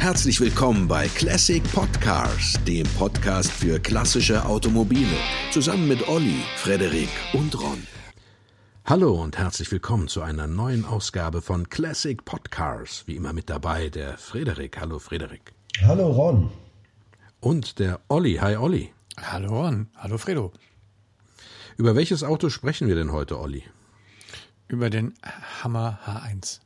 Herzlich willkommen bei Classic Podcars, dem Podcast für klassische Automobile, zusammen mit Olli, Frederik und Ron. Hallo und herzlich willkommen zu einer neuen Ausgabe von Classic Podcars. Wie immer mit dabei der Frederik. Hallo Frederik. Hallo Ron. Und der Olli. Hi Olli. Hallo Ron. Hallo Fredo. Über welches Auto sprechen wir denn heute, Olli? Über den Hammer H1.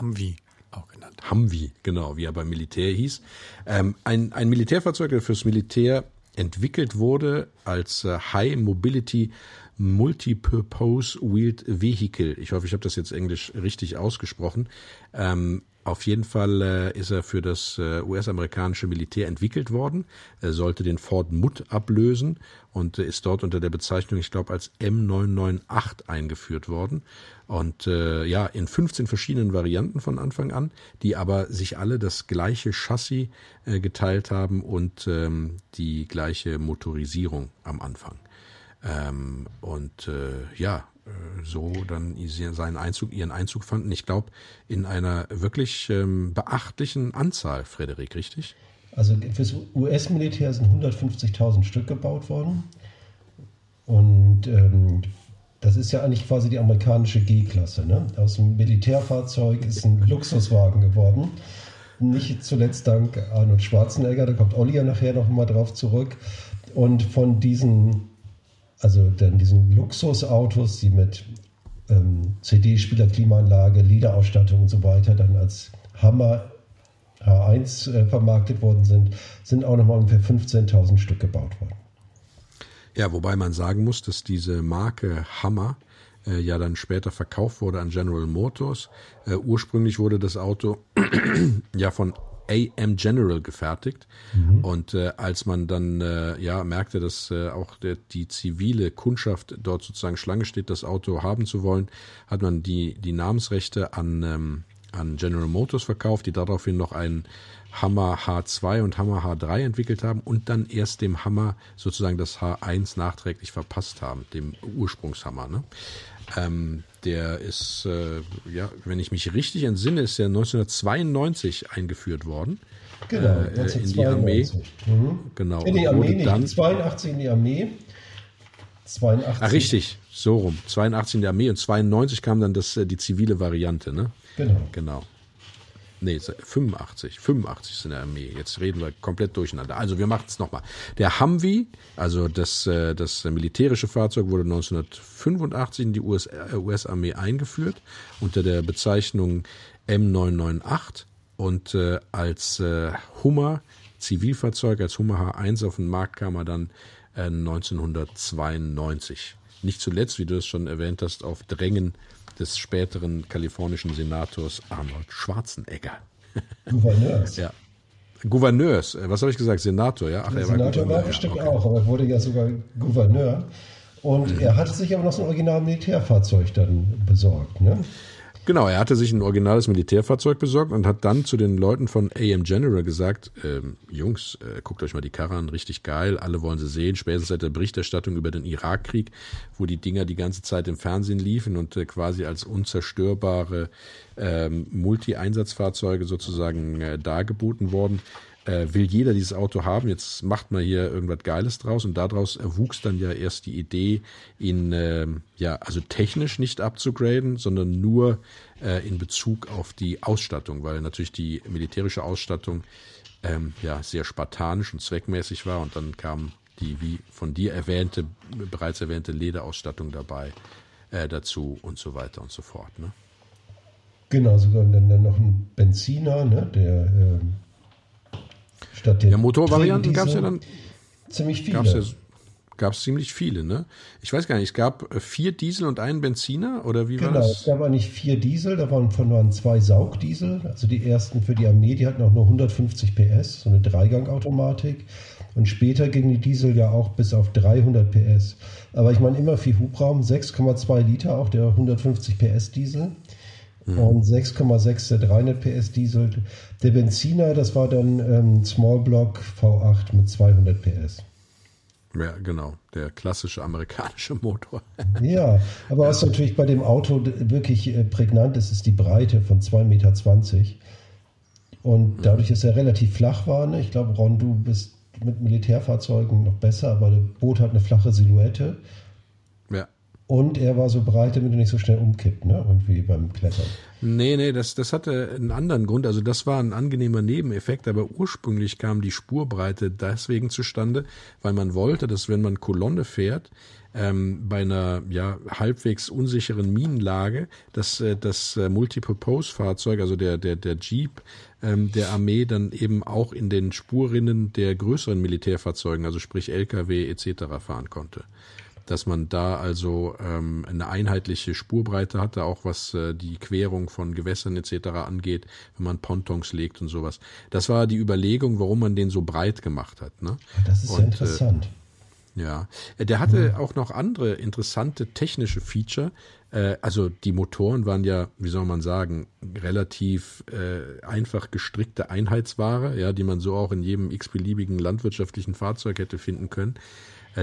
Humvee auch genannt. Humvee, genau, wie er beim Militär hieß. Ähm, ein, ein Militärfahrzeug, das fürs Militär entwickelt wurde als äh, High Mobility Multipurpose Wheeled Vehicle. Ich hoffe, ich habe das jetzt englisch richtig ausgesprochen. Ähm, auf jeden Fall äh, ist er für das äh, US-amerikanische Militär entwickelt worden. Er sollte den Ford Mutt ablösen und äh, ist dort unter der Bezeichnung, ich glaube, als M998 eingeführt worden. Und ja, in 15 verschiedenen Varianten von Anfang an, die aber sich alle das gleiche Chassis geteilt haben und ähm, die gleiche Motorisierung am Anfang. Ähm, und ja, so dann seinen Einzug, ihren Einzug fanden. Ich glaube, in einer wirklich ähm, beachtlichen Anzahl, Frederik, richtig? Also fürs US-Militär sind 150.000 Stück gebaut worden. Und ähm, das ist ja eigentlich quasi die amerikanische G-Klasse. Ne? Aus dem Militärfahrzeug ist ein Luxuswagen geworden. Nicht zuletzt dank Arnold Schwarzenegger, da kommt Olli ja nachher noch mal drauf zurück. Und von diesen also dann diesen Luxusautos, die mit ähm, CD-Spieler, Klimaanlage, Liederausstattung und so weiter dann als Hammer H1 äh, vermarktet worden sind, sind auch nochmal ungefähr 15.000 Stück gebaut worden. Ja, wobei man sagen muss, dass diese Marke Hammer äh, ja dann später verkauft wurde an General Motors. Äh, ursprünglich wurde das Auto ja von AM General gefertigt. Mhm. Und äh, als man dann äh, ja merkte, dass äh, auch der, die zivile Kundschaft dort sozusagen Schlange steht, das Auto haben zu wollen, hat man die, die Namensrechte an, ähm, an General Motors verkauft, die daraufhin noch einen Hammer H2 und Hammer H3 entwickelt haben und dann erst dem Hammer sozusagen das H1 nachträglich verpasst haben, dem Ursprungshammer. Ne? Ähm, der ist, äh, ja, wenn ich mich richtig entsinne, ist der 1992 eingeführt worden. Genau, äh, in die Armee. Mhm. Genau. In die Armee nicht, dann, 82 in die Armee. 82. Ah, richtig, so rum. 82 in der Armee und 92 kam dann das, äh, die zivile Variante, ne? Genau. Genau. Nee, 85. 85 ist in der Armee. Jetzt reden wir komplett durcheinander. Also wir machen es nochmal. Der Humvee, also das, äh, das militärische Fahrzeug, wurde 1985 in die US-Armee US eingeführt unter der Bezeichnung M998 und äh, als äh, Hummer Zivilfahrzeug, als Hummer H1 auf den Markt kam er dann äh, 1992. Nicht zuletzt, wie du es schon erwähnt hast, auf Drängen des späteren kalifornischen Senators Arnold Schwarzenegger. Gouverneurs. ja. Gouverneurs, äh, was habe ich gesagt? Senator, ja? Ach, Der er war Senator war bestimmt ja, okay. auch, aber er wurde ja sogar Gouverneur. Und mhm. er hatte sich aber noch so ein Original-Militärfahrzeug dann besorgt, ne? Genau, er hatte sich ein originales Militärfahrzeug besorgt und hat dann zu den Leuten von AM General gesagt, ähm, Jungs, äh, guckt euch mal die Karre an, richtig geil, alle wollen sie sehen, spätestens seit der Berichterstattung über den Irakkrieg, wo die Dinger die ganze Zeit im Fernsehen liefen und äh, quasi als unzerstörbare ähm, Multi-Einsatzfahrzeuge sozusagen äh, dargeboten worden äh, will jeder dieses Auto haben, jetzt macht man hier irgendwas Geiles draus und daraus erwuchs dann ja erst die Idee, ihn äh, ja also technisch nicht abzugraden, sondern nur äh, in Bezug auf die Ausstattung, weil natürlich die militärische Ausstattung ähm, ja sehr spartanisch und zweckmäßig war und dann kam die wie von dir erwähnte, bereits erwähnte Lederausstattung dabei äh, dazu und so weiter und so fort. Ne? Genau, sogar dann, dann noch ein Benziner, ne, der ähm, Statt den ja, Motorvarianten gab es ja dann ziemlich viele. Gab's ja, gab es ziemlich viele, ne? Ich weiß gar nicht, es gab äh, vier Diesel und einen Benziner oder wie genau, war das? Genau, es gab eigentlich vier Diesel, da waren zwei Saugdiesel, also die ersten für die Armee, die hatten auch nur 150 PS, so eine Dreigangautomatik. Und später gingen die Diesel ja auch bis auf 300 PS. Aber ich meine immer viel Hubraum, 6,2 Liter, auch der 150 PS Diesel mhm. und 6,6 der 300 PS Diesel. Der Benziner, das war dann ähm, Small Block V8 mit 200 PS. Ja, genau, der klassische amerikanische Motor. ja, aber was natürlich bei dem Auto wirklich äh, prägnant ist, ist die Breite von 2,20 Meter. Und dadurch, dass er relativ flach war, ne, ich glaube, Ron, du bist mit Militärfahrzeugen noch besser, aber das Boot hat eine flache Silhouette. Und er war so breit, damit er nicht so schnell umkippt, ne? Irgendwie beim Klettern. Nee, nee, das, das hatte einen anderen Grund. Also das war ein angenehmer Nebeneffekt, aber ursprünglich kam die Spurbreite deswegen zustande, weil man wollte, dass wenn man Kolonne fährt, ähm, bei einer ja halbwegs unsicheren Minenlage, dass äh, das äh, Multipurpose-Fahrzeug, also der der der Jeep ähm, der Armee, dann eben auch in den Spurrinnen der größeren Militärfahrzeugen, also sprich LKW etc. fahren konnte dass man da also ähm, eine einheitliche Spurbreite hatte, auch was äh, die Querung von Gewässern etc. angeht, wenn man Pontons legt und sowas. Das war die Überlegung, warum man den so breit gemacht hat. Ne? Das ist Und, ja äh, interessant. Ja, Äh, der hatte auch noch andere interessante technische Feature. Äh, Also die Motoren waren ja, wie soll man sagen, relativ äh, einfach gestrickte Einheitsware, ja, die man so auch in jedem x-beliebigen landwirtschaftlichen Fahrzeug hätte finden können.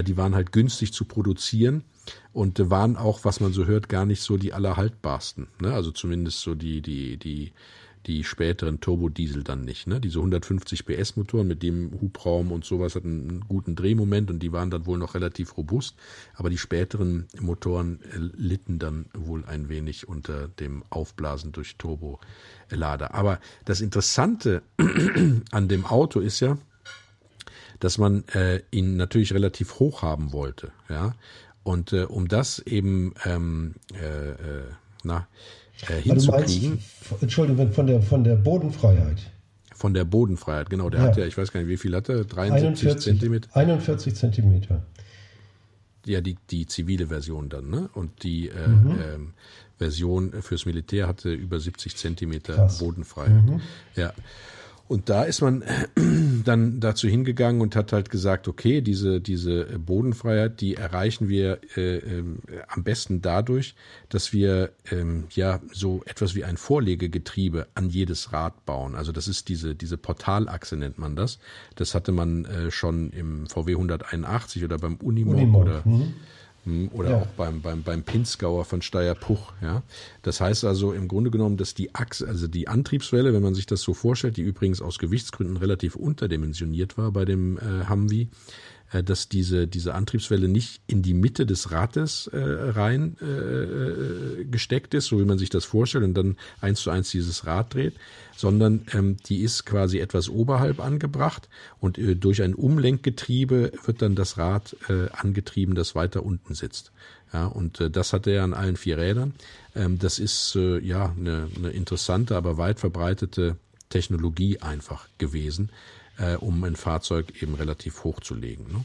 Die waren halt günstig zu produzieren und äh, waren auch, was man so hört, gar nicht so die allerhaltbarsten. Ne? Also zumindest so die, die, die, die späteren Turbodiesel dann nicht. Ne? Diese 150 PS Motoren mit dem Hubraum und sowas hatten einen guten Drehmoment und die waren dann wohl noch relativ robust. Aber die späteren Motoren äh, litten dann wohl ein wenig unter dem Aufblasen durch Turbolader. Aber das Interessante an dem Auto ist ja, dass man äh, ihn natürlich relativ hoch haben wollte, ja. Und äh, um das eben ähm, äh, äh, na, äh, du meinst, hinzukriegen, Entschuldigung, von der, von der Bodenfreiheit. von der Bodenfreiheit, genau, der Ja. hat ja, ich weiß gar nicht, wie viel hat er, 73 41, Zentimeter, 41 Zentimeter. ja, die, die zivile Version dann, ne? Und die äh, Mhm. ähm, Version fürs Militär hatte über 70 Zentimeter Krass. Bodenfreiheit. Ja. Und da ist man dann dazu hingegangen und hat halt gesagt, okay, diese, diese Bodenfreiheit, die erreichen wir äh, ähm, am besten dadurch, dass wir ähm, ja so etwas wie ein Vorlegegetriebe an jedes Rad bauen. Also das ist diese, diese Portalachse nennt man das. Das hatte man äh, schon im VW 181 oder beim Unimog, Unimog, oder mhm. Hm, Oder Ja. auch beim, beim, beim Pinzgauer von Steyr-Puch. Ja? Das heißt also im Grunde genommen, dass die Achse, also die Antriebswelle, wenn man sich das so vorstellt, die übrigens aus Gewichtsgründen relativ unterdimensioniert war bei dem äh, Humvee, dass diese, diese Antriebswelle nicht in die Mitte des Rates äh, rein äh, äh, gesteckt ist, so wie man sich das vorstellt, und dann eins zu eins dieses Rad dreht, sondern ähm, die ist quasi etwas oberhalb angebracht und äh, durch ein Umlenkgetriebe wird dann das Rad äh, angetrieben, das weiter unten sitzt. Ja, und äh, das hat er an allen vier Rädern. Ähm, das ist äh, ja eine, eine interessante, aber weit verbreitete Technologie einfach gewesen, äh, um ein Fahrzeug eben relativ hoch zu legen.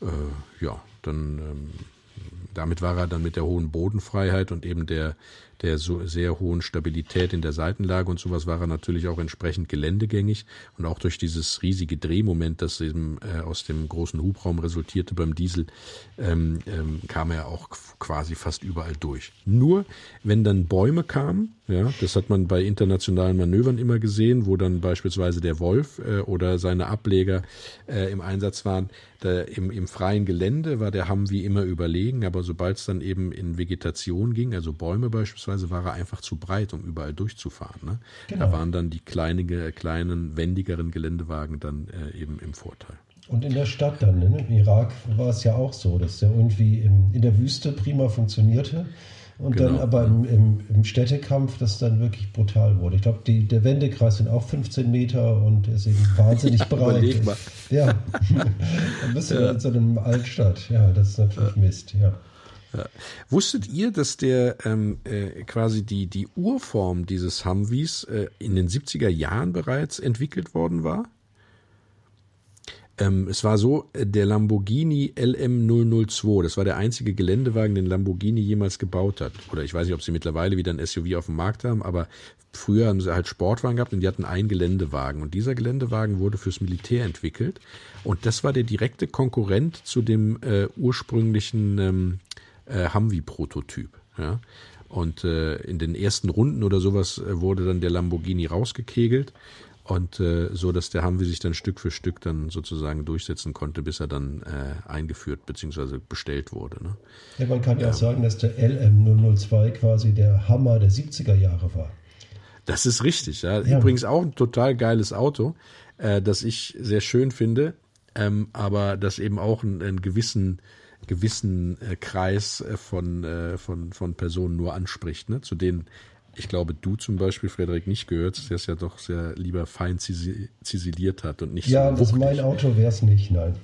Ne? Äh, ja, dann ähm, damit war er dann mit der hohen Bodenfreiheit und eben der, der so sehr hohen Stabilität in der Seitenlage und sowas war er natürlich auch entsprechend geländegängig und auch durch dieses riesige Drehmoment, das eben äh, aus dem großen Hubraum resultierte beim Diesel, ähm, ähm, kam er auch quasi fast überall durch. Nur wenn dann Bäume kamen, ja, das hat man bei internationalen Manövern immer gesehen, wo dann beispielsweise der Wolf äh, oder seine Ableger äh, im Einsatz waren, da im, im freien Gelände war der Humvee immer überlegen, aber sobald es dann eben in Vegetation ging, also Bäume beispielsweise, war er einfach zu breit, um überall durchzufahren. Ne? Genau. Da waren dann die kleine, kleinen, wendigeren Geländewagen dann äh, eben im Vorteil. Und in der Stadt dann, ne? im Irak war es ja auch so, dass der irgendwie im, in der Wüste prima funktionierte und dann Genau. aber im, im, im Städtekampf das dann wirklich brutal wurde. Ich glaube, der Wendekreis sind auch 15 Meter und er ist eben wahnsinnig Ja, breit. Ja, dann bist du da in so einem Altstadt. Ja, das ist natürlich Mist, ja. Wusstet ihr, dass der ähm, äh, quasi die, die Urform dieses Humvees äh, in den 70er Jahren bereits entwickelt worden war? Ähm, es war so, äh, der Lamborghini LM002, das war der einzige Geländewagen, den Lamborghini jemals gebaut hat. Oder ich weiß nicht, ob sie mittlerweile wieder ein SUV auf dem Markt haben, aber früher haben sie halt Sportwagen gehabt und die hatten einen Geländewagen. Und dieser Geländewagen wurde fürs Militär entwickelt. Und das war der direkte Konkurrent zu dem äh, ursprünglichen ähm, äh, Humvee-Prototyp. Ja? Und äh, in den ersten Runden oder sowas äh, wurde dann der Lamborghini rausgekegelt und äh, so, dass der Humvee sich dann Stück für Stück dann sozusagen durchsetzen konnte, bis er dann äh, eingeführt bzw. bestellt wurde. Ne? ja. Man kann ja auch sagen, dass der LM002 quasi der Hammer der 70er Jahre war. Das ist richtig, ja. ja. Übrigens auch ein total geiles Auto, äh, das ich sehr schön finde, ähm, aber das eben auch einen, einen gewissen gewissen äh, Kreis äh, von, äh, von, von Personen nur anspricht, ne? zu denen ich glaube, du zum Beispiel, Frederik, nicht gehört, der es ja doch sehr lieber fein zisiliert hat und nicht ja, so. Ja, das mein Auto wäre es nicht, nein.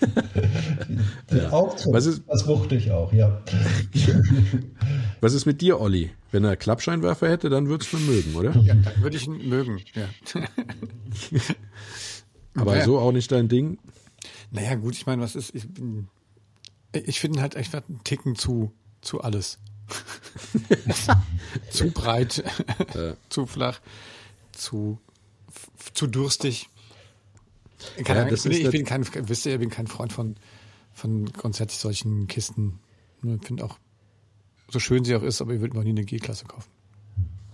ja. Auch so, Was ist, das wuchtig auch, ja. Was ist mit dir, Olli? Wenn er Klappscheinwerfer hätte, dann würdest du ihn mögen, oder? Ja, dann würde ich ihn mögen, ja. Aber naja. so auch nicht dein Ding? Naja, gut, ich meine, was ist, ich, ich finde halt echt einen Ticken zu, zu alles. zu breit, ja. zu flach, zu, zu durstig. Keine ja, ich, bin, ich bin kein, wisst ihr, ich bin kein Freund von, von grundsätzlich solchen Kisten. Ich finde auch, so schön sie auch ist, aber ich würde noch nie eine G-Klasse kaufen.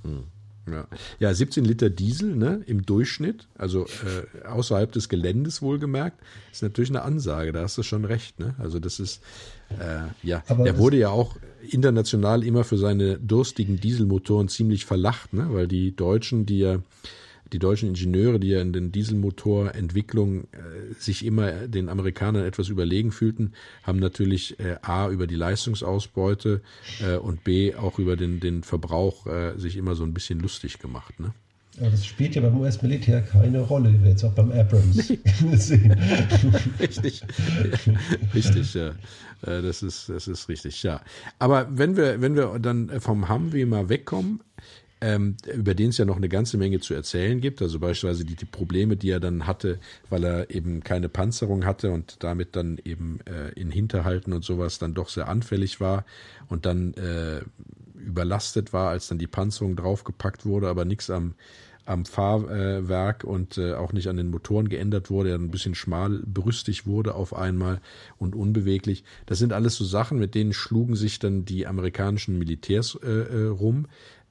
Hm. Ja. ja, 17 Liter Diesel ne, im Durchschnitt, also äh, außerhalb des Geländes wohlgemerkt, ist natürlich eine Ansage, da hast du schon recht. Ne? Also das ist, äh, ja, Aber der wurde ja auch international immer für seine durstigen Dieselmotoren ziemlich verlacht, ne? weil die Deutschen, die ja die deutschen Ingenieure, die ja in den Dieselmotorentwicklung äh, sich immer den Amerikanern etwas überlegen fühlten, haben natürlich äh, A über die Leistungsausbeute äh, und B auch über den, den Verbrauch äh, sich immer so ein bisschen lustig gemacht. Ne? Aber das spielt ja beim US-Militär keine Rolle, wie wir jetzt auch beim Abrams nee. sehen. richtig, richtig, ja. Äh, das ist, das ist richtig, ja. Aber wenn wir, wenn wir dann vom Humvee mal wegkommen, ähm, über den es ja noch eine ganze Menge zu erzählen gibt. Also beispielsweise die, die, Probleme, die er dann hatte, weil er eben keine Panzerung hatte und damit dann eben äh, in Hinterhalten und sowas dann doch sehr anfällig war und dann äh, überlastet war, als dann die Panzerung draufgepackt wurde, aber nichts am am Fahrwerk und äh, auch nicht an den Motoren geändert wurde, er ein bisschen schmalbrüstig wurde auf einmal und unbeweglich. Das sind alles so Sachen, mit denen schlugen sich dann die amerikanischen Militärs äh, äh, rum.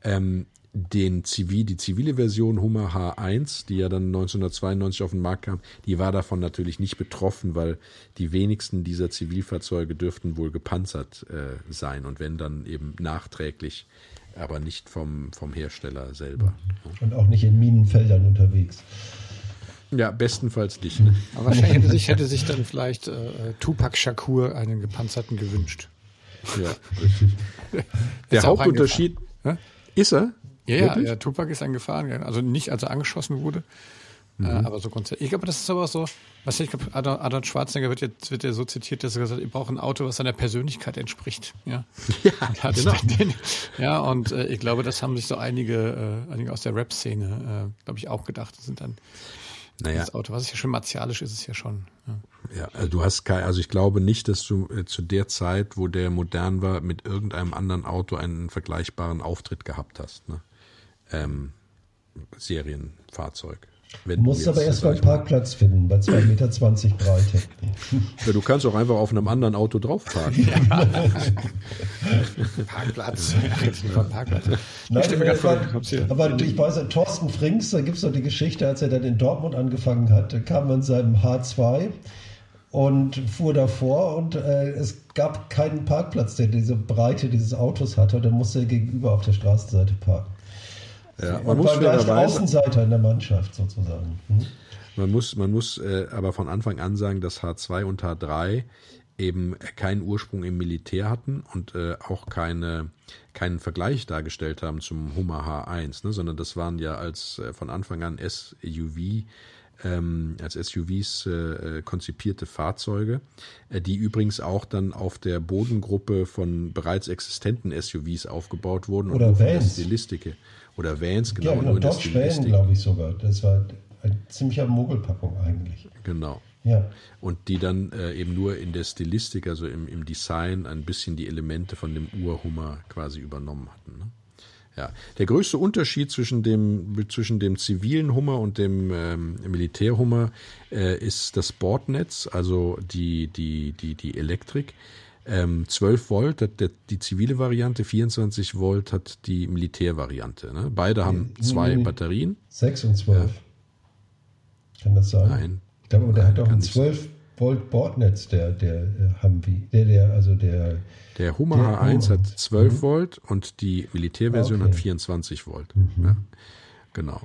Ähm, den Zivil, die zivile Version Hummer H1, die ja dann 1992 auf den Markt kam, die war davon natürlich nicht betroffen, weil die wenigsten dieser Zivilfahrzeuge dürften wohl gepanzert äh, sein und wenn dann eben nachträglich, aber nicht vom, vom Hersteller selber. Und auch nicht in Minenfeldern unterwegs. Ja, bestenfalls nicht. Ne? Aber wahrscheinlich hätte sich, hätte sich dann vielleicht äh, Tupac Shakur einen gepanzerten gewünscht. Ja, richtig. Der Hauptunterschied. Ist er? Ja, ja, ja, Tupac ist ein Gefahren, also nicht als er angeschossen wurde, mhm. äh, aber so grundsätzlich. Ich glaube, das ist aber so, was ich glaube, Arnold Schwarzenegger wird jetzt wird ja so zitiert, dass er gesagt hat, ich brauche ein Auto, was seiner Persönlichkeit entspricht. Ja, ja, genau. Den, ja und äh, ich glaube, das haben sich so einige, äh, einige aus der Rap-Szene, äh, glaube ich, auch gedacht. Das sind dann naja. das Auto, was ist ja schon martialisch ist es ja schon. Ja. Ja, also du hast kein, also ich glaube nicht, dass du äh, zu der Zeit, wo der modern war, mit irgendeinem anderen Auto einen vergleichbaren Auftritt gehabt hast. Ne? ähm, Serienfahrzeug. Wenn du musst aber erst mal einen Parkplatz finden, bei 2,20 Meter Breite. Ja, du kannst auch einfach auf einem anderen Auto drauf parken. Parkplatz. Parkplatz. Nein, ich vor, aber ich weiß, Thorsten Frings, da gibt es doch die Geschichte, als er dann in Dortmund angefangen hat, da kam man in seinem H2 und fuhr davor und äh, es gab keinen Parkplatz, der diese Breite dieses Autos hatte. Und dann musste er gegenüber auf der Straßenseite parken. Ja, man muss fairerweise, Außenseiter in der Mannschaft sozusagen. Hm? Man muss, man muss äh, aber von Anfang an sagen, dass H2 und H3 eben keinen Ursprung im Militär hatten und äh, auch keine, keinen Vergleich dargestellt haben zum Hummer H1, ne, sondern das waren ja als äh, von Anfang an SUV ähm, als SUVs äh, konzipierte Fahrzeuge, äh, die übrigens auch dann auf der Bodengruppe von bereits existenten SUVs aufgebaut wurden Oder und Vans. Stilistik. Oder Vans, genau. Ja, genau Dodge Van, glaube ich sogar. Das war eine ziemliche Mogelpackung eigentlich. Genau. Ja. Und die dann äh, eben nur in der Stilistik, also im, im Design, ein bisschen die Elemente von dem Urhummer quasi übernommen hatten. Ne? Ja, der größte Unterschied zwischen dem, zwischen dem zivilen Hummer und dem ähm, Militärhummer äh, ist das Bordnetz, also die, die, die, die Elektrik. Ähm, 12 Volt hat der, die zivile Variante, 24 Volt hat die Militärvariante. Ne? Beide haben zwei nee, Batterien. 6 und 12. Ja. Kann das sein? Nein. Ich glaube, der hat auch ein 12 Volt Bordnetz, der, der äh, Humvee, der, der, also der. Der Hummer der H1 hat 12 mhm. Volt und die Militärversion okay. hat 24 Volt. Mhm. Ja, genau.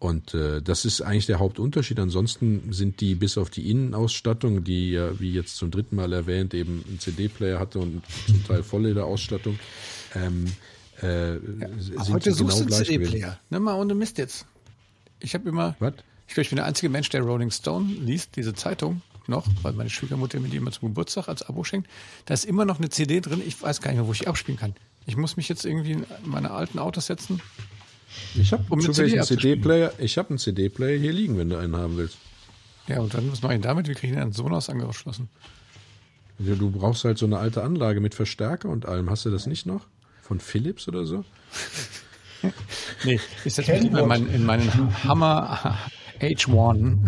Und äh, das ist eigentlich der Hauptunterschied. Ansonsten sind die bis auf die Innenausstattung, die ja, wie jetzt zum dritten Mal erwähnt, eben einen CD-Player hatte und zum Teil Vollleder-Ausstattung, ähm, äh, ja, sind heute genau suchst du einen CD-Player. Nimm mal ohne Mist jetzt. Ich habe immer. Was? Ich glaube, ich bin der einzige Mensch, der Rolling Stone liest, diese Zeitung noch, weil meine Schwiegermutter mir die immer zum Geburtstag als Abo schenkt. Da ist immer noch eine CD drin. Ich weiß gar nicht mehr, wo ich abspielen kann. Ich muss mich jetzt irgendwie in meine alten Autos setzen ich habe um einen CD-Player. Ich habe einen CD-Player hier liegen, wenn du einen haben willst. Ja, und dann was mache ich damit? Wie kriege ich den an Sonos angeschlossen? Ja, du brauchst halt so eine alte Anlage mit Verstärker und allem. Hast du das nicht noch? Von Philips oder so? nee, ich setze mich in, mein, in meinen Hammer H1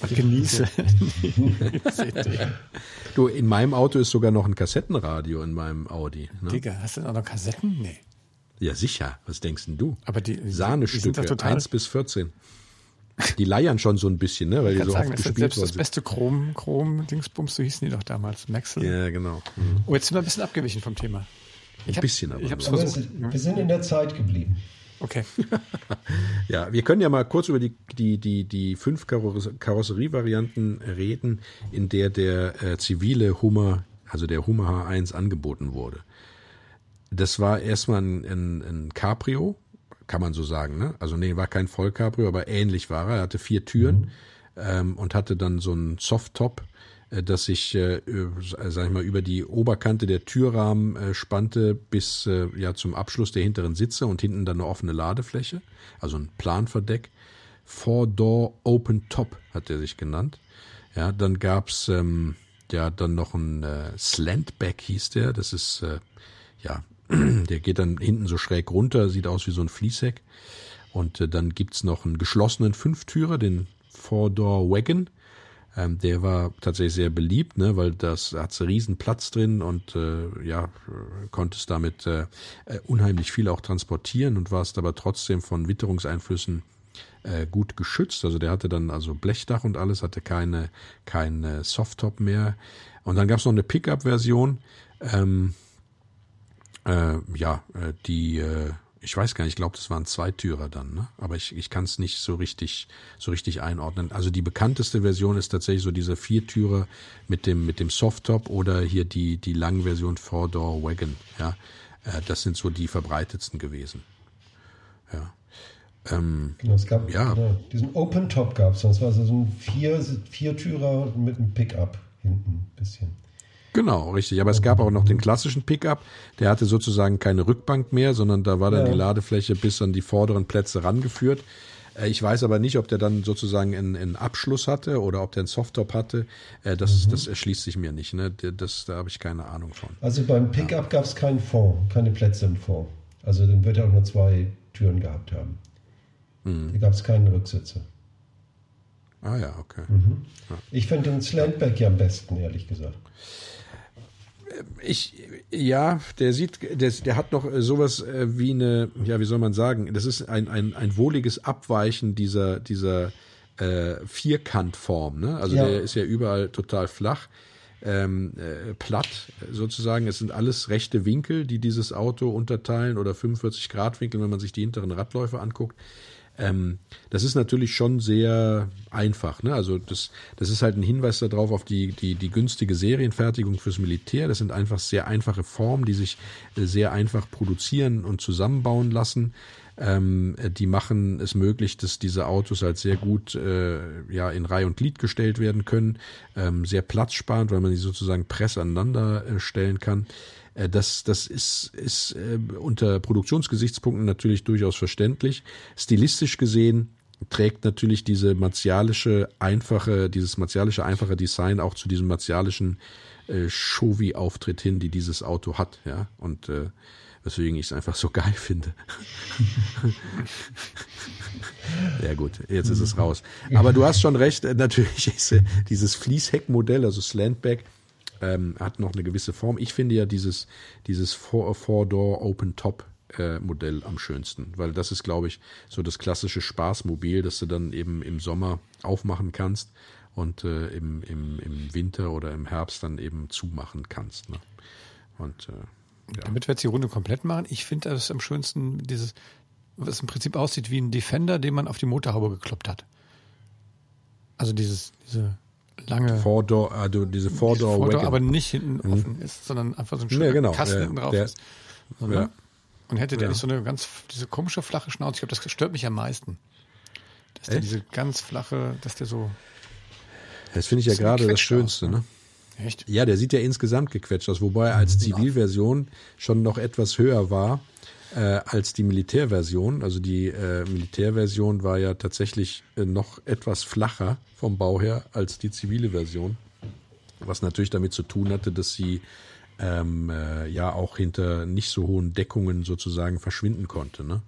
und genieße Du, in meinem Auto ist sogar noch ein Kassettenradio in meinem Audi. Ne? Digga, hast du denn auch noch Kassetten? Nee. Ja, sicher. Was denkst denn du? Aber die Sahnestücke, die 1 bis 14. Die leiern schon so ein bisschen, ne? Weil die so sagen, oft gespielt selbst das beste Chrom, Chrom, Dingsbums, so hießen die doch damals, Maxel. Ja, genau. Mhm. Oh, jetzt sind wir ein bisschen abgewichen vom Thema. Ich ein hab, bisschen aber. Ich hab's versucht. Wir sind in der Zeit geblieben. Okay. ja, wir können ja mal kurz über die, die, die, die fünf Karosserievarianten reden, in der der äh, zivile Hummer, also der Hummer H1 angeboten wurde. Das war erstmal ein, ein, ein Cabrio, kann man so sagen, ne? Also nee, war kein Vollcabrio, aber ähnlich war er. Er hatte vier Türen mhm. ähm, und hatte dann so ein Softtop, das sich, äh, sag ich mal, über die Oberkante der Türrahmen äh, spannte bis äh, ja zum Abschluss der hinteren Sitze und hinten dann eine offene Ladefläche, also ein Planverdeck. Four-Door Open Top hat er sich genannt. Ja, dann gab's ähm, ja dann noch ein äh, Slantback hieß der. Das ist äh, ja Der geht dann hinten so schräg runter, sieht aus wie so ein Fließheck. Und äh, dann gibt's noch einen geschlossenen Fünftürer, den Four-Door Wagon. Ähm, der war tatsächlich sehr beliebt, ne, weil das hat riesen Platz drin und äh, ja, konntest damit äh, äh, unheimlich viel auch transportieren und warst aber trotzdem von Witterungseinflüssen äh, gut geschützt. Also der hatte dann also Blechdach und alles, hatte keine, keine Softtop mehr. Und dann gab's noch eine Pickup-Version. Ähm, äh, ja, äh, die, äh, ich weiß gar nicht, ich glaube, das waren Zweitürer dann, ne? Aber ich, ich kann es nicht so richtig, so richtig einordnen. Also die bekannteste Version ist tatsächlich so dieser Viertürer mit dem, mit dem Softtop oder hier die, die Langversion Four-Door Wagon, ja. Äh, das sind so die verbreitetsten gewesen. Ja. Ähm, genau, es gab ja. Genau, diesen Open Top gab es, das war so ein Vier, Viertürer mit einem Pickup hinten ein bisschen. Genau, richtig. Aber es gab auch noch den klassischen Pickup. Der hatte sozusagen keine Rückbank mehr, sondern da war dann ja. die Ladefläche bis an die vorderen Plätze rangeführt. Äh, ich weiß aber nicht, ob der dann sozusagen einen, einen Abschluss hatte oder ob der einen Softtop hatte. Äh, das, mhm. das erschließt sich mir nicht. Ne? Das, da habe ich keine Ahnung von. Also beim Pickup ja. gab es keinen Fond, keine Plätze im Fond. Also dann wird er auch nur zwei Türen gehabt haben. Mhm. Da gab es keinen Rücksitze. Ah ja, okay. Mhm. Ja. Ich finde den Slantback ja am besten, ehrlich gesagt ich, ja, der sieht, der, der hat noch sowas äh, wie eine, ja, wie soll man sagen, das ist ein, ein, ein wohliges Abweichen dieser, dieser äh, Vierkantform, ne? Also ja. der ist ja überall total flach, ähm, äh, platt sozusagen. Es sind alles rechte Winkel, die dieses Auto unterteilen oder 45 Grad Winkel, wenn man sich die hinteren Radläufe anguckt. Ähm, das ist natürlich schon sehr einfach. Ne? Also das, das ist halt ein Hinweis darauf auf die, die, die günstige Serienfertigung fürs Militär. Das sind einfach sehr einfache Formen, die sich äh, sehr einfach produzieren und zusammenbauen lassen. Ähm, die machen es möglich, dass diese Autos halt sehr gut äh, ja in Reihe und Glied gestellt werden können, ähm, sehr platzsparend, weil man sie sozusagen press aneinander äh, stellen kann. Äh, das, das ist, ist äh, unter Produktionsgesichtspunkten natürlich durchaus verständlich. Stilistisch gesehen trägt natürlich diese martialische einfache, dieses martialische einfache Design auch zu diesem martialischen äh, Chauvi-Auftritt hin, die dieses Auto hat, ja. Und äh, weswegen ich es einfach so geil finde. ja gut, jetzt ist es raus. Aber du hast schon recht, äh, natürlich ist äh, dieses Fließheckmodell, also Slantback, ähm, hat noch eine gewisse Form. Ich finde ja dieses, dieses Four-Door Open Top äh, Modell am schönsten, weil das ist, glaube ich, so das klassische Spaßmobil, das du dann eben im Sommer aufmachen kannst und äh, im, im, im Winter oder im Herbst dann eben zumachen kannst. Ne? Und äh, ja. Damit wir jetzt die Runde komplett machen, ich finde das am schönsten, dieses, was im Prinzip aussieht wie ein Defender, den man auf die Motorhaube gekloppt hat. Also dieses, diese lange. Four-Door, also diese Four-Door, Four aber nicht hinten mhm. offen ist, sondern einfach so ein schöner ja, genau. Kasten ja, hinten drauf der, ist. So, ne? ja. Und hätte der nicht so eine ganz, diese komische flache Schnauze, ich glaube, das stört mich am meisten. Dass der diese ganz flache, dass der so. Das finde ich ja gerade das Schönste, aus, ne? Echt? Ja, der sieht ja insgesamt gequetscht aus, wobei er als Zivilversion schon noch etwas höher war äh, als die Militärversion. Also die äh, Militärversion war ja tatsächlich äh, noch etwas flacher vom Bau her als die zivile Version. Was natürlich damit zu tun hatte, dass sie ähm, äh, ja auch hinter nicht so hohen Deckungen sozusagen verschwinden konnte. Ne?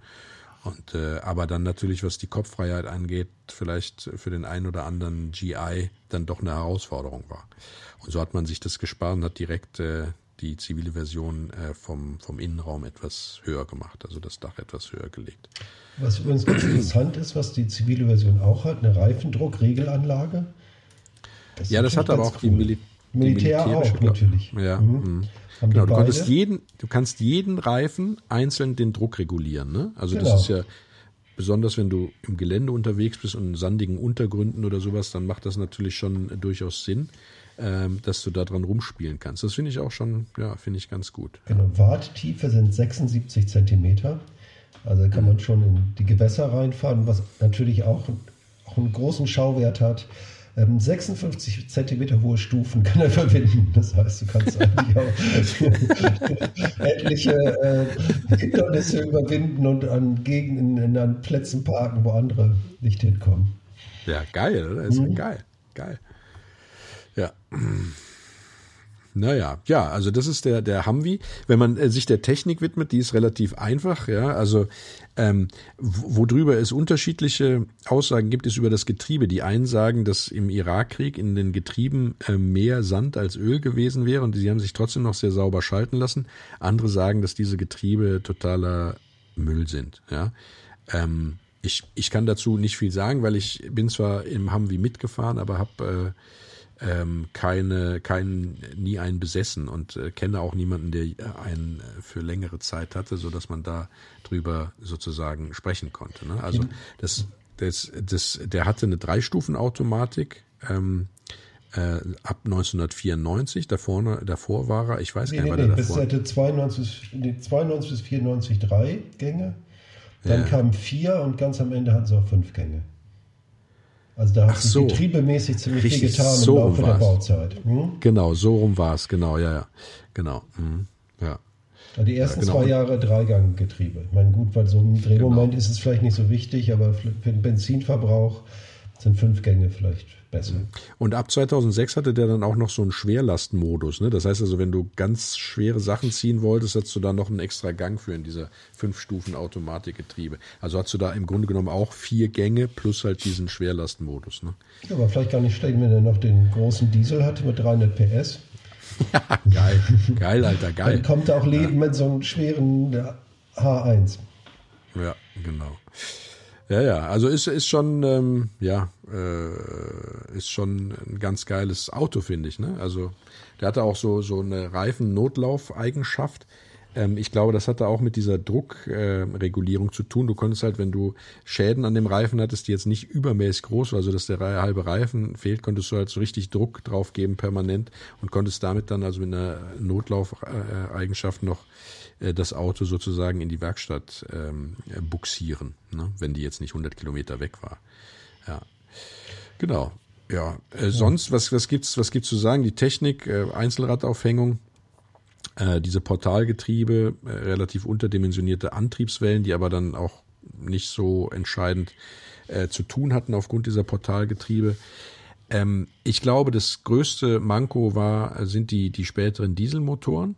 Und äh, aber dann natürlich, was die Kopffreiheit angeht, vielleicht für den einen oder anderen GI dann doch eine Herausforderung war. Und so hat man sich das gespart und hat direkt äh, die zivile Version äh, vom, vom Innenraum etwas höher gemacht, also das Dach etwas höher gelegt. Was übrigens ganz interessant ist, was die zivile Version auch hat, eine Reifendruckregelanlage. Das ja, das hat aber auch cool. die, Mil Militär die auch natürlich. Ja. Mhm. Mhm. Genau, du, konntest jeden, du kannst jeden Reifen einzeln den Druck regulieren. Ne? Also genau. das ist ja besonders, wenn du im Gelände unterwegs bist und in sandigen Untergründen oder sowas, dann macht das natürlich schon durchaus Sinn, ähm, dass du da dran rumspielen kannst. Das finde ich auch schon, ja, finde ich ganz gut. Genau, Warttiefe sind 76 Zentimeter. Also kann man schon in die Gewässer reinfahren, was natürlich auch, auch einen großen Schauwert hat. 56 ähm, Zentimeter hohe Stufen kann er verbinden. Das heißt, du kannst eigentlich auch etliche äh, Hindernisse überwinden und an Gegenden, an Plätzen parken, wo andere nicht hinkommen. Ja, geil, oder? Ist mhm. geil. Geil. Ja. Naja, ja, also das ist der, der Humvee. Wenn man äh, sich der Technik widmet, die ist relativ einfach, ja. Also ähm, worüber es unterschiedliche Aussagen gibt, ist über das Getriebe. Die einen sagen, dass im Irakkrieg in den Getrieben äh, mehr Sand als Öl gewesen wäre und sie haben sich trotzdem noch sehr sauber schalten lassen. Andere sagen, dass diese Getriebe totaler Müll sind, ja. Ähm, ich, ich kann dazu nicht viel sagen, weil ich bin zwar im Humvee mitgefahren, aber habe äh, ähm, keine, keinen, nie einen besessen und äh, kenne auch niemanden, der einen äh, für längere Zeit hatte, so dass man da drüber sozusagen sprechen konnte. Ne? Also das, das, das, der hatte eine Dreistufenautomatik. Ähm, äh, ab 1994, davor, davor war er, ich weiß nee, gar nicht, nee, war der davor. Bis hatte 92, nee, 92 bis 94 drei Gänge, dann ja. kamen vier und ganz am Ende hatten sie auch fünf Gänge. Also da hat sich so. getriebemäßig ziemlich Richtig, viel getan so im Laufe der Bauzeit. Hm? Genau, so rum war es, genau, ja, ja. Genau. Hm, ja. Die ersten ja, genau. zwei Jahre Dreiganggetriebe. Ich meine, gut, weil so im Drehmoment genau. ist es vielleicht nicht so wichtig, aber für den Benzinverbrauch sind fünf Gänge vielleicht besser. Und ab 2006 hatte der dann auch noch so einen Schwerlastmodus. Ne? Das heißt also, wenn du ganz schwere Sachen ziehen wolltest, hast du da noch einen extra Gang für in dieser fünf Stufen Automatikgetriebe. Also hast du da im Grunde genommen auch vier Gänge plus halt diesen Schwerlastmodus. Ne? Ja, aber vielleicht gar nicht schlecht, wenn er noch den großen Diesel hatte mit 300 PS. Ja, geil, geil, Alter, geil. Dann kommt er auch leben ja. mit so einem schweren H1. Ja, genau. Ja, ja, also ist, ist schon, ähm, ja, äh, ist schon ein ganz geiles Auto, finde ich. Ne? Also der hatte auch so, so eine Reifen-Notlauf-Eigenschaft. Ähm, ich glaube, das hatte auch mit dieser Druckregulierung äh, zu tun. Du konntest halt, wenn du Schäden an dem Reifen hattest, die jetzt nicht übermäßig groß war, also dass der halbe Reifen fehlt, konntest du halt so richtig Druck drauf geben permanent und konntest damit dann also mit einer Notlaufeigenschaft noch äh, das Auto sozusagen in die Werkstatt ähm, buxieren, ne? wenn die jetzt nicht 100 Kilometer weg war. Ja, genau. Ja, äh, sonst, was, was gibt's, was gibt's zu sagen? Die Technik, äh, Einzelradaufhängung, äh, diese Portalgetriebe, äh, relativ unterdimensionierte Antriebswellen, die aber dann auch nicht so entscheidend äh, zu tun hatten aufgrund dieser Portalgetriebe. Ähm, ich glaube, das größte Manko war, sind die, die späteren Dieselmotoren.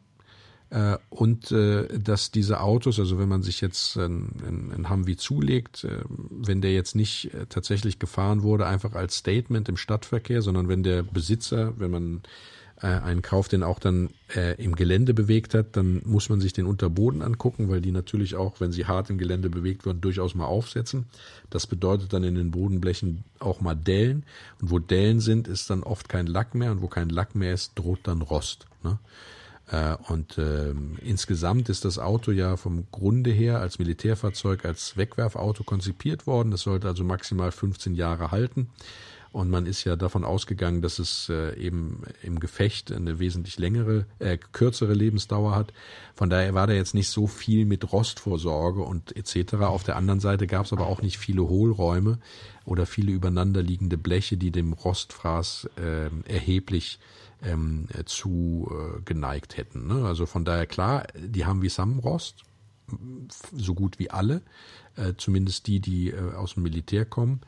Äh, und äh, dass diese Autos, also wenn man sich jetzt ein, ein Humvee zulegt, äh, wenn der jetzt nicht äh, tatsächlich gefahren wurde, einfach als Statement im Stadtverkehr, sondern wenn der Besitzer, wenn man äh, einen Kauf, den auch dann äh, im Gelände bewegt hat, dann muss man sich den Unterboden angucken, weil die natürlich auch, wenn sie hart im Gelände bewegt werden, durchaus mal aufsetzen. Das bedeutet dann in den Bodenblechen auch mal Dellen. Und wo Dellen sind, ist dann oft kein Lack mehr. Und wo kein Lack mehr ist, droht dann Rost. Ne? Äh, und äh, insgesamt ist das Auto ja vom Grunde her als Militärfahrzeug als Wegwerfauto konzipiert worden. Das sollte also maximal 15 Jahre halten. Und man ist ja davon ausgegangen, dass es äh, eben im Gefecht eine wesentlich längere, äh, kürzere Lebensdauer hat. Von daher war da jetzt nicht so viel mit Rostvorsorge und etc. Auf der anderen Seite gab es aber auch nicht viele Hohlräume oder viele übereinanderliegende Bleche, die dem Rostfraß äh, erheblich ähm, zu äh, geneigt hätten. Ne? Also von daher klar, die haben wie Samrost, so gut wie alle, äh, zumindest die, die äh, aus dem Militär kommen.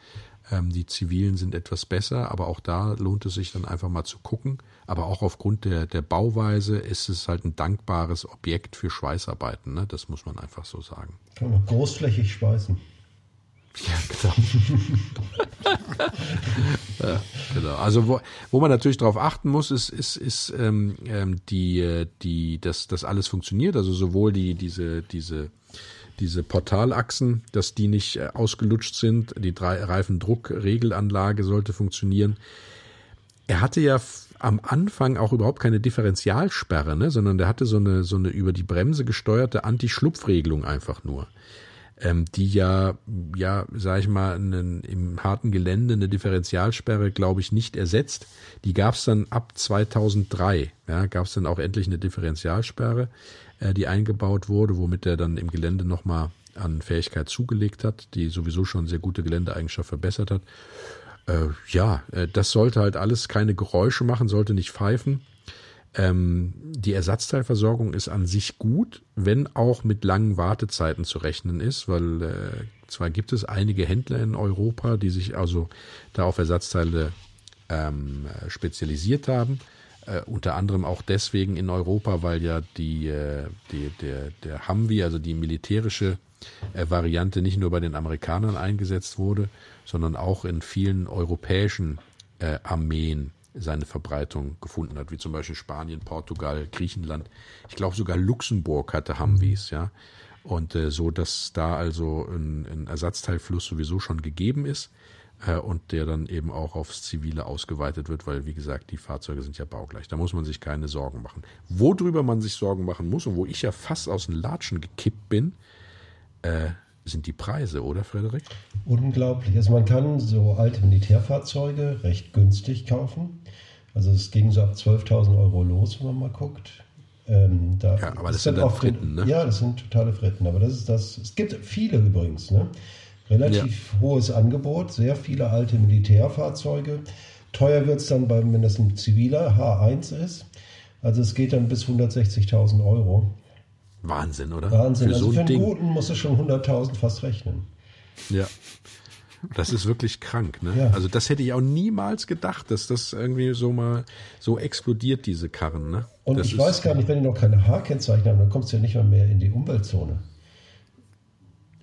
Ähm, die Zivilen sind etwas besser, aber auch da lohnt es sich dann einfach mal zu gucken. Aber auch aufgrund der, der Bauweise ist es halt ein dankbares Objekt für Schweißarbeiten. Ne? Das muss man einfach so sagen. Kann man großflächig schweißen. Ja, genau. ja, genau. Also wo, wo man natürlich darauf achten muss, ist, ist, ist ähm, ähm die, die, dass das alles funktioniert. Also sowohl die, diese, diese diese Portalachsen, dass die nicht äh, ausgelutscht sind. Die drei Reifendruckregelanlage sollte funktionieren. Er hatte ja am Anfang auch überhaupt keine Differentialsperre, ne, sondern der hatte so eine, so eine über die Bremse gesteuerte Anti-Schlupfregelung einfach nur. Ähm, die ja, ja, sag ich mal, einen, im harten Gelände eine Differentialsperre, glaube ich, nicht ersetzt. Die gab es dann ab 2003, ja, gab es dann auch endlich eine Differentialsperre äh, die eingebaut wurde, womit er dann im Gelände nochmal an Fähigkeit zugelegt hat, die sowieso schon sehr gute Geländeeigenschaft verbessert hat. Äh, ja, äh, das sollte halt alles keine Geräusche machen, sollte nicht pfeifen. Ähm, die Ersatzteilversorgung ist an sich gut, wenn auch mit langen Wartezeiten zu rechnen ist, weil äh, zwar gibt es einige Händler in Europa, die sich also da auf Ersatzteile ähm, spezialisiert haben, äh, unter anderem auch deswegen in Europa, weil ja die, äh, die, der, der Humvee, also die militärische äh, Variante, nicht nur bei den Amerikanern eingesetzt wurde, sondern auch in vielen europäischen äh, Armeen seine Verbreitung gefunden hat, wie zum Beispiel Spanien, Portugal, Griechenland. Ich glaube sogar Luxemburg hatte Humvees, ja. Und äh, so, dass da also ein, ein Ersatzteilfluss sowieso schon gegeben ist äh, und der dann eben auch aufs Zivile ausgeweitet wird, weil wie gesagt, die Fahrzeuge sind ja baugleich. Da muss man sich keine Sorgen machen. Worüber man sich Sorgen machen muss und wo ich ja fast aus den Latschen gekippt bin, äh, sind die Preise, oder Frederik? Unglaublich. Also man kann so alte Militärfahrzeuge recht günstig kaufen. Also es ging so ab 12.000 Euro los, wenn man mal guckt. Ähm, da ja, aber das sind dann Fritten, ne? Ja, das sind totale Fritten. Aber das ist das. Es gibt viele übrigens, ne? Relativ ja. hohes Angebot, sehr viele alte Militärfahrzeuge. Teuer wird es dann, wenn das ein ziviler H1 ist. Also es geht dann bis 160.000 Euro. Wahnsinn, oder? Wahnsinn. Für also so für einen Ding. guten muss es schon 100.000 fast rechnen. Ja. Das ist wirklich krank, ne? Ja. Also das hätte ich auch niemals gedacht, dass das irgendwie so mal so explodiert, diese Karren, ne? Und das ich weiß gar nicht, wenn die noch keine H-Kennzeichen haben, dann kommst du ja nicht mal mehr in die Umweltzone.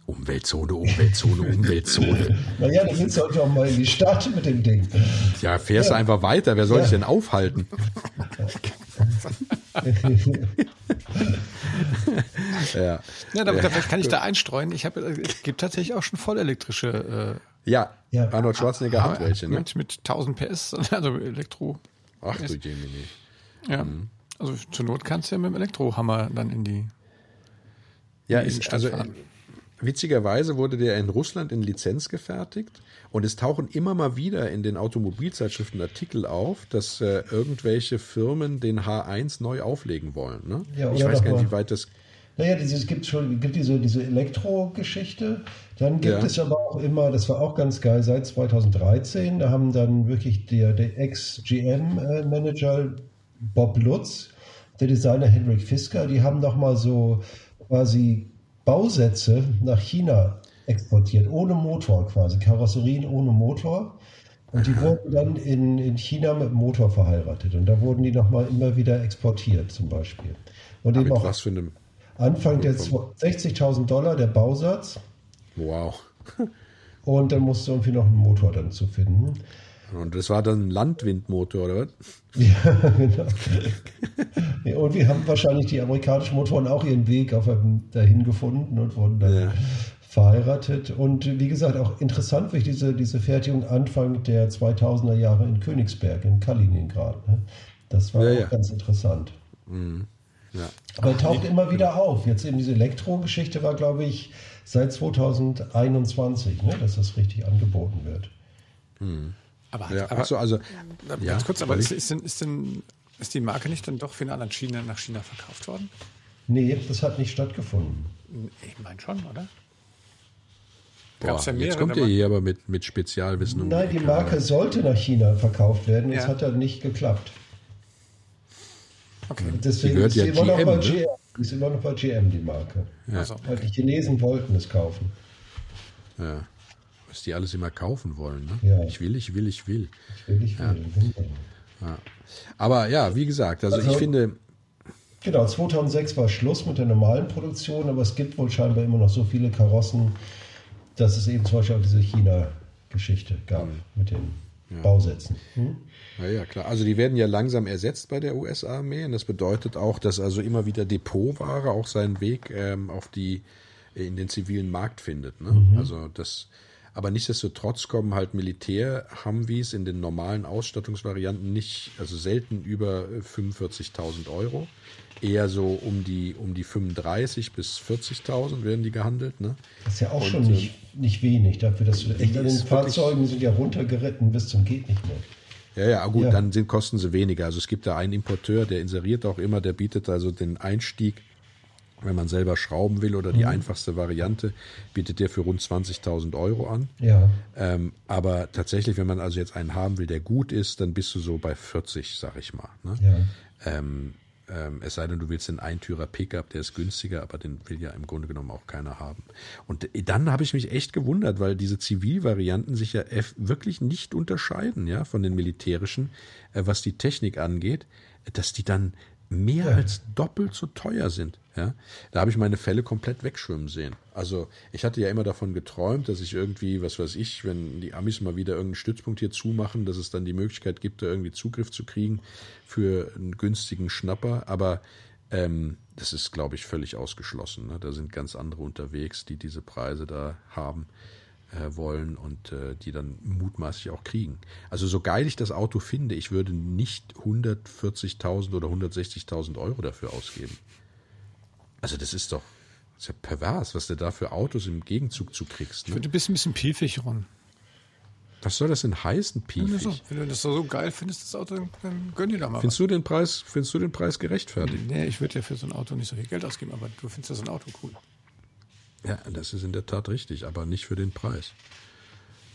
Umweltzone, Umweltzone, Umweltzone. naja, dann willst du heute auch mal in die Stadt mit dem Ding. Ja, fährst ja. einfach weiter. Wer soll ja. dich denn aufhalten? ja. ja, damit ja. kann ich da einstreuen. Ich habe, es gibt tatsächlich auch schon vollelektrische. Äh, ja, ja, Arnold Schwarzenegger hat welche, ne? Mit, mit 1000 PS, also Elektro. Ach du Jemini. Ja, mhm. also zur Not kannst du ja mit dem Elektrohammer dann in die. Ja, in ist, also fahren. Witzigerweise wurde der in Russland in Lizenz gefertigt und es tauchen immer mal wieder in den Automobilzeitschriften Artikel auf, dass äh, irgendwelche Firmen den H1 neu auflegen wollen. Ne? Ja, ich weiß gar nicht, wie weit das. Naja, es gibt schon gibt diese, diese Elektro-Geschichte. Dann gibt ja. es aber auch immer, das war auch ganz geil, seit 2013, da haben dann wirklich der, der Ex-GM-Manager Bob Lutz, der Designer Henrik Fisker, die haben doch mal so quasi Bausätze nach China exportiert, ohne Motor quasi, Karosserien ohne Motor. Und die wurden dann in, in China mit dem Motor verheiratet. Und da wurden die nochmal immer wieder exportiert, zum Beispiel. Und eben auch was für einem Anfang der 60.000 Dollar der Bausatz. Wow. Und dann musste irgendwie noch ein Motor dann zu finden. Und das war dann ein Landwindmotor, oder was? Ja, genau. ja, und wir haben wahrscheinlich die amerikanischen Motoren auch ihren Weg auf dahin gefunden und wurden dann ja. Verheiratet. Und wie gesagt, auch interessant wird diese, diese Fertigung Anfang der 2000er Jahre in Königsberg, in Kaliningrad. Ne? Das war ja, auch ganz interessant. Mhm. Aber er taucht immer wieder auf. Jetzt eben diese Elektro-Geschichte war, glaube ich, seit 2021, ne, dass das richtig angeboten wird. Mhm. Aber, ja, aber so, also, ganz ja, kurz, aber ist, ist, denn, ist, denn, ist die Marke nicht dann doch final an China, nach China verkauft worden? Nee, das hat nicht stattgefunden. Ich meine schon, oder? Boah, ja jetzt kommt ihr hier aber mit, mit Spezialwissen. Um Nein, die Marke sollte nach China verkauft werden. Ja. Es hat dann nicht geklappt. Okay. Deswegen ist, ja immer GM, noch bei ne? ist immer noch bei GM die Marke. Ja. Also, okay. Die Chinesen wollten es kaufen. Ja was die alles immer kaufen wollen. Ne? Ja. Ich will, ich will, ich will. Ich will, ich will. Ja. Aber ja, wie gesagt, also, also ich finde. Genau, 2006 war Schluss mit der normalen Produktion, aber es gibt wohl scheinbar immer noch so viele Karossen, dass es eben zum Beispiel auch diese China-Geschichte gab mhm. mit den ja. Bausätzen. Hm? Ja, ja, klar. Also die werden ja langsam ersetzt bei der US-Armee und das bedeutet auch, dass also immer wieder Depotware auch seinen Weg ähm, auf die in den zivilen Markt findet. Ne? Mhm. Also das aber nichtsdestotrotz kommen halt Militär-Humvees in den normalen Ausstattungsvarianten nicht, also selten über 45.000 Euro. Eher so um die, um die 35 bis 40.000 werden die gehandelt. Ne? Das ist ja auch Und, schon nicht, ähm, nicht wenig dafür, dass du echt an den Fahrzeugen sind ja runtergeritten bis zum geht nicht mehr. Ja, ja, gut, ja. dann sind, kosten sie weniger. Also es gibt da einen Importeur, der inseriert auch immer, der bietet also den Einstieg wenn man selber schrauben will oder die mhm. einfachste Variante, bietet der für rund 20.000 Euro an. Ja. Ähm, aber tatsächlich, wenn man also jetzt einen haben will, der gut ist, dann bist du so bei 40, sag ich mal. Ne? Ja. Ähm, ähm, es sei denn, du willst einen Eintürer Pickup, der ist günstiger, aber den will ja im Grunde genommen auch keiner haben. Und dann habe ich mich echt gewundert, weil diese Zivilvarianten sich ja wirklich nicht unterscheiden, ja, von den militärischen, äh, was die Technik angeht, dass die dann mehr als doppelt so teuer sind. Ja, da habe ich meine Fälle komplett wegschwimmen sehen. Also ich hatte ja immer davon geträumt, dass ich irgendwie, was weiß ich, wenn die Amis mal wieder irgendeinen Stützpunkt hier zumachen, dass es dann die Möglichkeit gibt, da irgendwie Zugriff zu kriegen für einen günstigen Schnapper. Aber ähm, das ist, glaube ich, völlig ausgeschlossen. Ne? Da sind ganz andere unterwegs, die diese Preise da haben äh, wollen und äh, die dann mutmaßlich auch kriegen. Also so geil ich das Auto finde, ich würde nicht 140.000 oder 160.000 Euro dafür ausgeben. Also das ist doch das ist ja pervers, was du da für Autos im Gegenzug zu kriegst. Ne? Ich finde, du bist ein bisschen piefig, Ron. Was soll das denn heißen, piefig? So, wenn du das so geil findest, das Auto, dann gönn dir da mal findest was. Du den Preis, findest du den Preis gerechtfertigt? Nee, ich würde ja für so ein Auto nicht so viel Geld ausgeben, aber du findest ja so ein Auto cool. Ja, das ist in der Tat richtig, aber nicht für den Preis.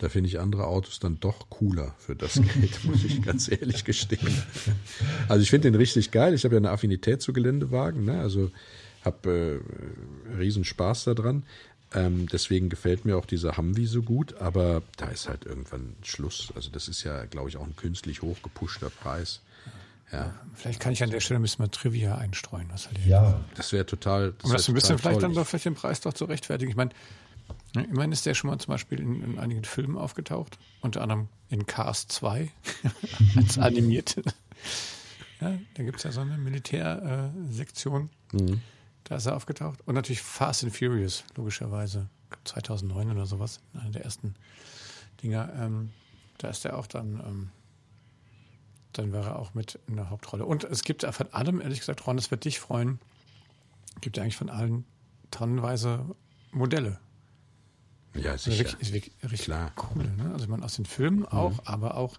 Da finde ich andere Autos dann doch cooler für das Geld, muss ich ganz ehrlich gestehen. Also ich finde den richtig geil. Ich habe ja eine Affinität zu Geländewagen, ne? also habe äh, riesen Spaß daran. Ähm, deswegen gefällt mir auch dieser Humvee so gut, aber da ist halt irgendwann Schluss. Also das ist ja, glaube ich, auch ein künstlich hochgepushter Preis. Ja. Vielleicht kann ich an der Stelle ein bisschen mal Trivia einstreuen. Was halt ja, das wäre total. Das um das ein bisschen vielleicht dann doch vielleicht den Preis doch zu rechtfertigen. Ich meine, ne, immerhin ist der schon mal zum Beispiel in, in einigen Filmen aufgetaucht, unter anderem in Cars 2 als animierte. Ja, da gibt es ja so eine Militärsektion. Äh, mhm. Da ist er aufgetaucht. Und natürlich Fast and Furious, logischerweise. 2009 oder sowas, einer der ersten Dinger. Ähm, da ist er auch dann ähm, dann wäre er auch mit in der Hauptrolle. Und es gibt ja von allem, ehrlich gesagt, Ron, das wird dich freuen, gibt ja eigentlich von allen tonnenweise Modelle. Ja, sicher. Also wirklich, wirklich, richtig Klar. cool. Ne? Also man aus den Filmen auch, mhm. aber auch,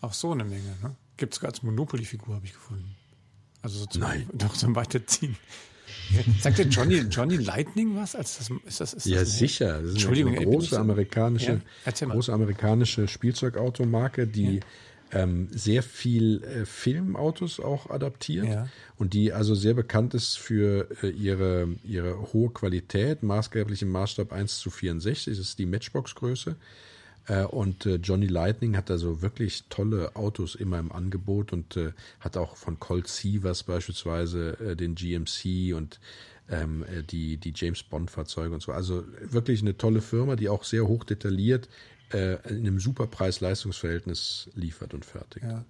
auch so eine Menge. Ne? Gibt es sogar als Monopoly-Figur, habe ich gefunden. Also so zum, Nein. doch zum Weiterziehen. Sagt der Johnny, Johnny Lightning was? Als das, ist das, ist ja, das sicher. Das ist Entschuldigung, eine große amerikanische, ja, große amerikanische Spielzeugautomarke, die ja ähm, sehr viel äh, Filmautos auch adaptiert ja. und die also sehr bekannt ist für äh, ihre, ihre hohe Qualität, maßgeblich im Maßstab 1 zu 64, das ist die Matchbox-Größe. Äh, und äh, Johnny Lightning hat also wirklich tolle Autos immer im Angebot und äh, hat auch von Colt Sievers beispielsweise äh, den GMC und ähm, die, die James Bond Fahrzeuge und so. Also wirklich eine tolle Firma, die auch sehr hoch detailliert äh, in einem super Preis-Leistungs-Verhältnis liefert und fertig. Ja.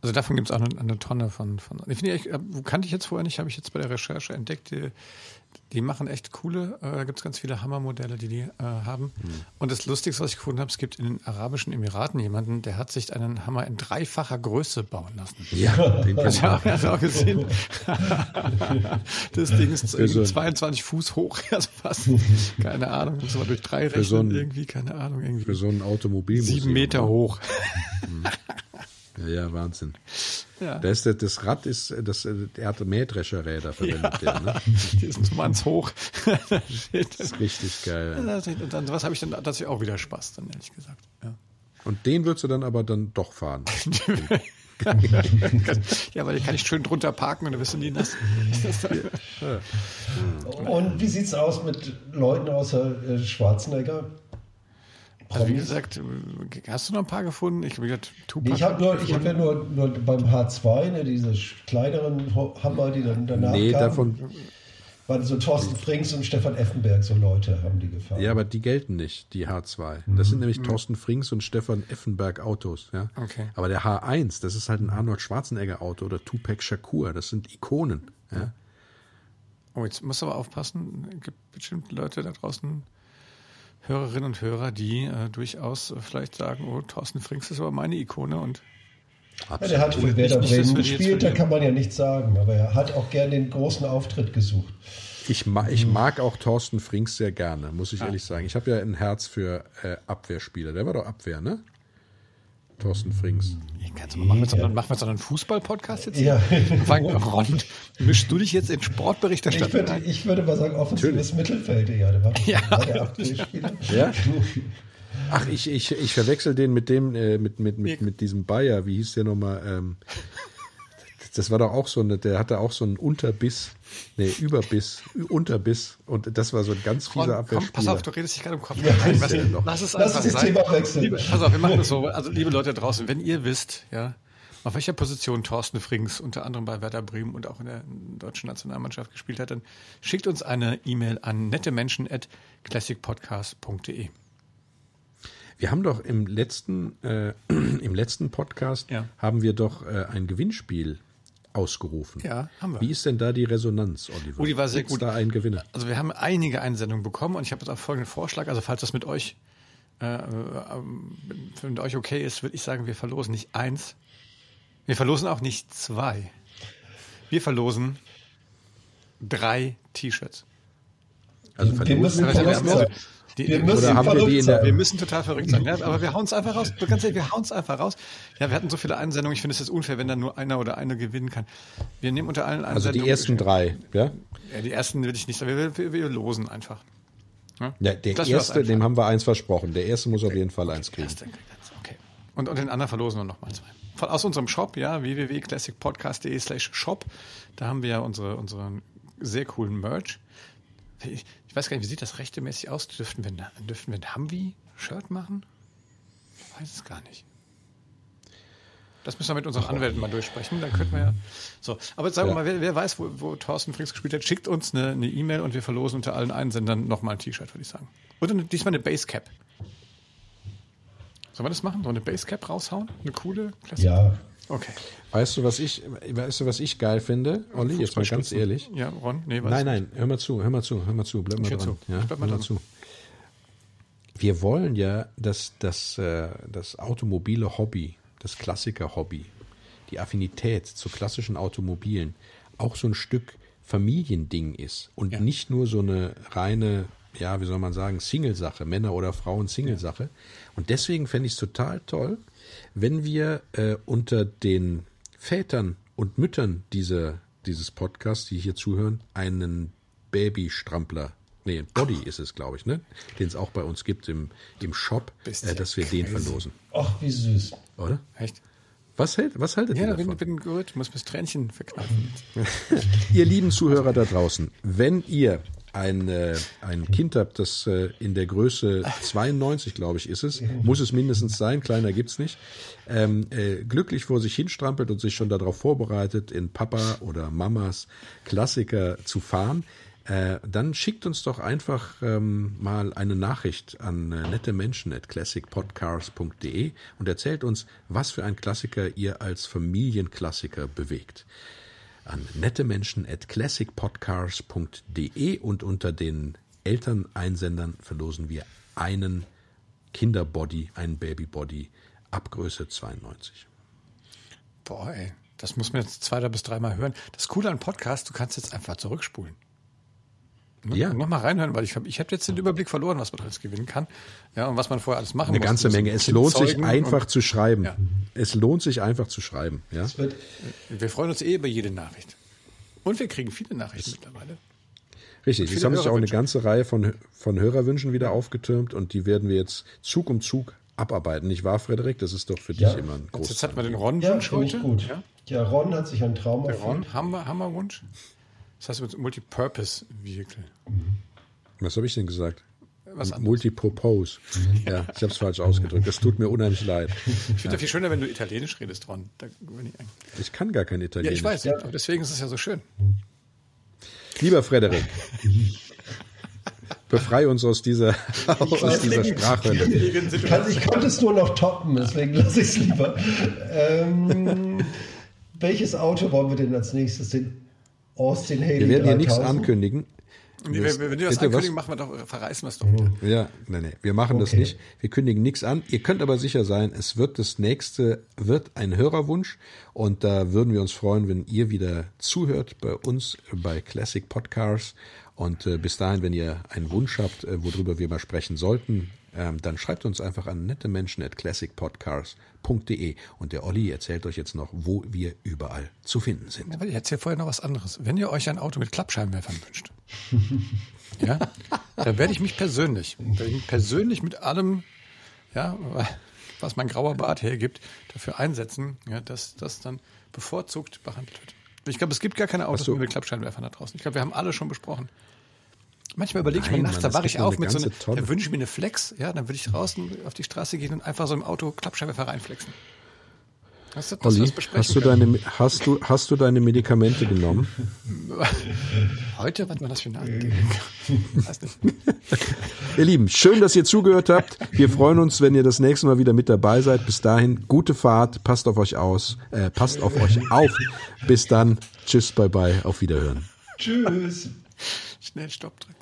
Also davon gibt es auch eine, eine, Tonne von. von ich ich, kannte ich jetzt vorher nicht, habe ich jetzt bei der Recherche entdeckt. Die, die machen echt coole, äh, da gibt es ganz viele Hammermodelle, die die äh, haben. Mhm. Und das Lustigste, was ich gefunden habe, es gibt in den Arabischen Emiraten jemanden, der hat sich einen Hammer in dreifacher Größe bauen lassen. Ja, den das habe ich auch gesehen. das Ding ist so 22 Fuß hoch, also fast, keine Ahnung, muss man durch drei rechnen, so ein, irgendwie, keine Ahnung. Irgendwie. Für so ein Automobil. Sieben Meter hoch. Mhm. Ja, ja, Wahnsinn. Ja. Das, das Rad ist, das, er hat Mähdrescherräder verwendet, ja. der, ne? Die sind so ganz hoch. das ist richtig geil. Und dann, was habe ich dann tatsächlich auch wieder Spaß, dann ehrlich gesagt. Ja. Und den würdest du dann aber dann doch fahren. ja, weil ich kann nicht schön drunter parken und dann wirst du nie nass. und wie sieht es aus mit Leuten außer äh, Schwarzenegger? Also wie gesagt, hast du noch ein paar gefunden? Ich, nee, ich habe hab ja nur, nur beim H2, ne, diese kleineren Hammer, die dann danach nee, kamen, davon waren so Thorsten Frings und Stefan Effenberg, so Leute haben die gefahren. Ja, aber die gelten nicht, die H2. Mhm. Das sind nämlich mhm. Thorsten Frings und Stefan Effenberg Autos. Ja? Okay. Aber der H1, das ist halt ein Arnold Schwarzenegger Auto oder Tupac Shakur, das sind Ikonen. Ja? Oh, jetzt musst du aber aufpassen, es gibt bestimmt Leute da draußen, Hörerinnen und Hörer, die äh, durchaus vielleicht sagen, oh, Thorsten Frings ist aber meine Ikone und ja, der hat für Werder Bremen gespielt, da kann man ja nichts sagen, aber er hat auch gern den großen Auftritt gesucht. Ich, ma ich mag auch Thorsten Frings sehr gerne, muss ich ja. ehrlich sagen. Ich habe ja ein Herz für äh, Abwehrspieler. Der war doch Abwehr, ne? Thorsten Frings. Kannst du mal, machen wir so einen, machen einen Fußball-Podcast jetzt? Ja. Ron, mischst du dich jetzt in Sportberichterstattung ich würde, ich würde mal sagen, offensives Mittelfeld. Ja, ja. Ja. Ach, ich, ich, ich verwechsel den mit dem, äh, mit, mit, mit, mit diesem Bayer. Wie hieß der nochmal? Ähm, das war doch auch so eine, der hatte auch so einen Unterbiss, nee, Überbiss, Unterbiss und das war so ein ganz fieser Abwehrspieler. Pass auf, du redest dich gerade im Kopf. Ja, was, lass es einfach lass sein. Thema wechseln. Liebe, pass auf, wir machen das so. Also, liebe Leute draußen, wenn ihr wisst, ja, auf welcher Position Thorsten Frings unter anderem bei Werder Bremen und auch in der deutschen Nationalmannschaft gespielt hat, dann schickt uns eine E-Mail an nettemenschen@classicpodcast.de. Wir haben doch im letzten, äh, im letzten Podcast ja. haben wir doch äh, ein Gewinnspiel ausgerufen. Ja, haben wir. Wie ist denn da die Resonanz, Oliver? Oh, die war sehr Gibt's gut. da ein Gewinner? Also wir haben einige Einsendungen bekommen und ich habe jetzt auch folgenden Vorschlag. Also falls das mit euch, äh, äh, mit euch okay ist, würde ich sagen, wir verlosen nicht eins. Wir verlosen auch nicht zwei. Wir verlosen drei T-Shirts. Also verlosen, wir, die, wir, müssen haben wir, die in der, wir müssen total verrückt sein. Ja, aber wir hauen es einfach raus. Ganz ehrlich, wir hauen es einfach raus. Ja, wir hatten so viele Einsendungen. Ich finde es jetzt unfair, wenn dann nur einer oder eine gewinnen kann. Wir nehmen unter allen Einsendungen. Also die ersten drei, ja? Ja, die ersten will ich nicht sagen. Wir, wir, wir losen einfach. Ja, ja der erste, dem haben wir eins versprochen. Der erste muss auf jeden Fall eins kriegen. Okay. Und, und den anderen verlosen wir nochmal zwei. Aus unserem Shop, ja, www.classicpodcast.de slash shop. Da haben wir ja unsere, unseren sehr coolen Merch. Ich, weiß gar nicht, wie sieht das rechtemäßig aus? Dürften wir, dürften wir ein Humvee-Shirt machen? Ich weiß es gar nicht. Das müssen wir mit unseren Anwälten mal durchsprechen. Dann könnten wir ja. So, aber sagen wir mal, wer, wer, weiß, wo, wo Thorsten Frings gespielt hat, schickt uns eine E-Mail e und wir verlosen unter allen Einsendern nochmal ein T-Shirt, würde ich sagen. Und eine, diesmal eine Basecap. Sollen wir das machen? So eine Basecap raushauen? Eine coole Klasse? Ja, Okay. Weißt du, was ich, weißt du, was ich geil finde, Olli? Jetzt mal ganz ehrlich. Ja, Ron? Nee, nein, nein, hör mal zu, hör mal zu, hör mal zu, bleib mal dran. Zu. Ja, bleib mal hör mal zu. Wir wollen ja, dass das, äh, das automobile Hobby, das Klassiker-Hobby, die Affinität zu klassischen Automobilen auch so ein Stück Familiending ist und ja. nicht nur so eine reine, ja, wie soll man sagen, Single-Sache, Männer- oder Frauen-Single-Sache. Ja. Und deswegen fände ich es total toll, wenn wir äh, unter den Vätern und Müttern dieser, dieses Podcasts, die hier zuhören, einen Babystrampler Nee, Body ist es, glaube ich, ne? Den es auch bei uns gibt im, im Shop, äh, dass wir crazy. den verlosen. Ach, wie süß. Oder? Echt? Was, hält, was haltet ja, ihr davon? Ja, bin, bin gut, muss bis Tränchen verkneifen. ihr lieben Zuhörer da draußen, wenn ihr ein, äh, ein Kind habt, das äh, in der Größe 92, glaube ich, ist es, muss es mindestens sein, kleiner gibt's nicht, ähm, äh, glücklich vor sich hinstrampelt und sich schon darauf vorbereitet, in Papa oder Mamas Klassiker zu fahren, äh, dann schickt uns doch einfach ähm, mal eine Nachricht an äh, nette Menschen at classicpodcars.de und erzählt uns, was für ein Klassiker ihr als Familienklassiker bewegt. An nette Menschen at classicpodcars.de und unter den Elterneinsendern verlosen wir einen Kinderbody, einen Babybody ab Größe 92. Boah, ey, das muss man jetzt zwei bis dreimal hören. Das Coole an Podcast, du kannst jetzt einfach zurückspulen. Ja. Noch mal reinhören, weil ich habe ich hab jetzt den Überblick verloren, was man alles gewinnen kann. Ja, und was man vorher alles machen Eine muss. Eine ganze Menge. Es lohnt sich einfach zu schreiben. Ja. Es lohnt sich einfach zu schreiben. Ja? Wir freuen uns eh über jede Nachricht. Und wir kriegen viele Nachrichten das mittlerweile. Richtig, es haben sich auch eine ganze Reihe von, von Hörerwünschen wieder aufgetürmt und die werden wir jetzt Zug um Zug abarbeiten. Nicht wahr, Frederik? Das ist doch für ja. dich immer ein großes. Jetzt, jetzt hat man den Ron-Wunsch ja, heute. Gut. Ja? ja, Ron hat sich einen Traum Der Ron, Hammer, Hammerwunsch. Das heißt Multipurpose Vehicle. Was habe ich denn gesagt? Was Multipropose. ja, ich habe es falsch ausgedrückt. Das tut mir unheimlich leid. Ich finde ja. ja viel schöner, wenn du Italienisch redest, Ron. Ich, ich, kann gar kein Italienisch. Ja, ich weiß, aber deswegen ist es ja so schön. Lieber Frederik, befrei uns aus dieser, aus dieser Sprachhölle. Ich, kann, ich konnte es nur noch toppen, deswegen lasse ich es lieber. Ähm, welches Auto wollen wir denn als nächstes? Den Austin Haley Wir werden hier nichts ankündigen. Nee, wenn, wenn wir das ankündigen, machen wir doch, verreißen wir es doch wieder. Ja, nein, nein, wir machen okay. das nicht. Wir kündigen nichts an. Ihr könnt aber sicher sein, es wird das nächste, wird ein Hörerwunsch und da würden wir uns freuen, wenn ihr wieder zuhört bei uns bei Classic Podcasts und äh, bis dahin, wenn ihr einen Wunsch habt, äh, worüber wir mal sprechen sollten, ähm, dann schreibt uns einfach an nette Menschen at classicpodcars.de und der Olli erzählt euch jetzt noch, wo wir überall zu finden sind. Aber ich erzähle vorher noch was anderes. Wenn ihr euch ein Auto mit Klappscheinwerfern wünscht, ja, dann werde ich mich persönlich, werde ich mich persönlich mit allem, ja, was mein grauer Bart hergibt, dafür einsetzen, ja, dass das dann bevorzugt behandelt wird. Ich glaube, es gibt gar keine Autos mit Klappscheinwerfern da draußen. Ich glaube, wir haben alle schon besprochen. Manchmal überlege ich mir nachts, da wache ich auf mit so einer, da wünsche ich mir eine Flex, ja, dann würde ich draußen auf die Straße gehen und einfach so im Auto Klappscheinwerfer reinflexen. Hast du, Olli, hast du, deine, hast, du, hast du deine Medikamente genommen? Heute, was war das für ein Ihr Lieben, schön, dass ihr zugehört habt. Wir freuen uns, wenn ihr das nächste Mal wieder mit dabei seid. Bis dahin, gute Fahrt, passt auf euch aus, äh, passt auf euch auf. Bis dann, tschüss, bye bye, auf Wiederhören. Tschüss. Schnell Stopp drücken.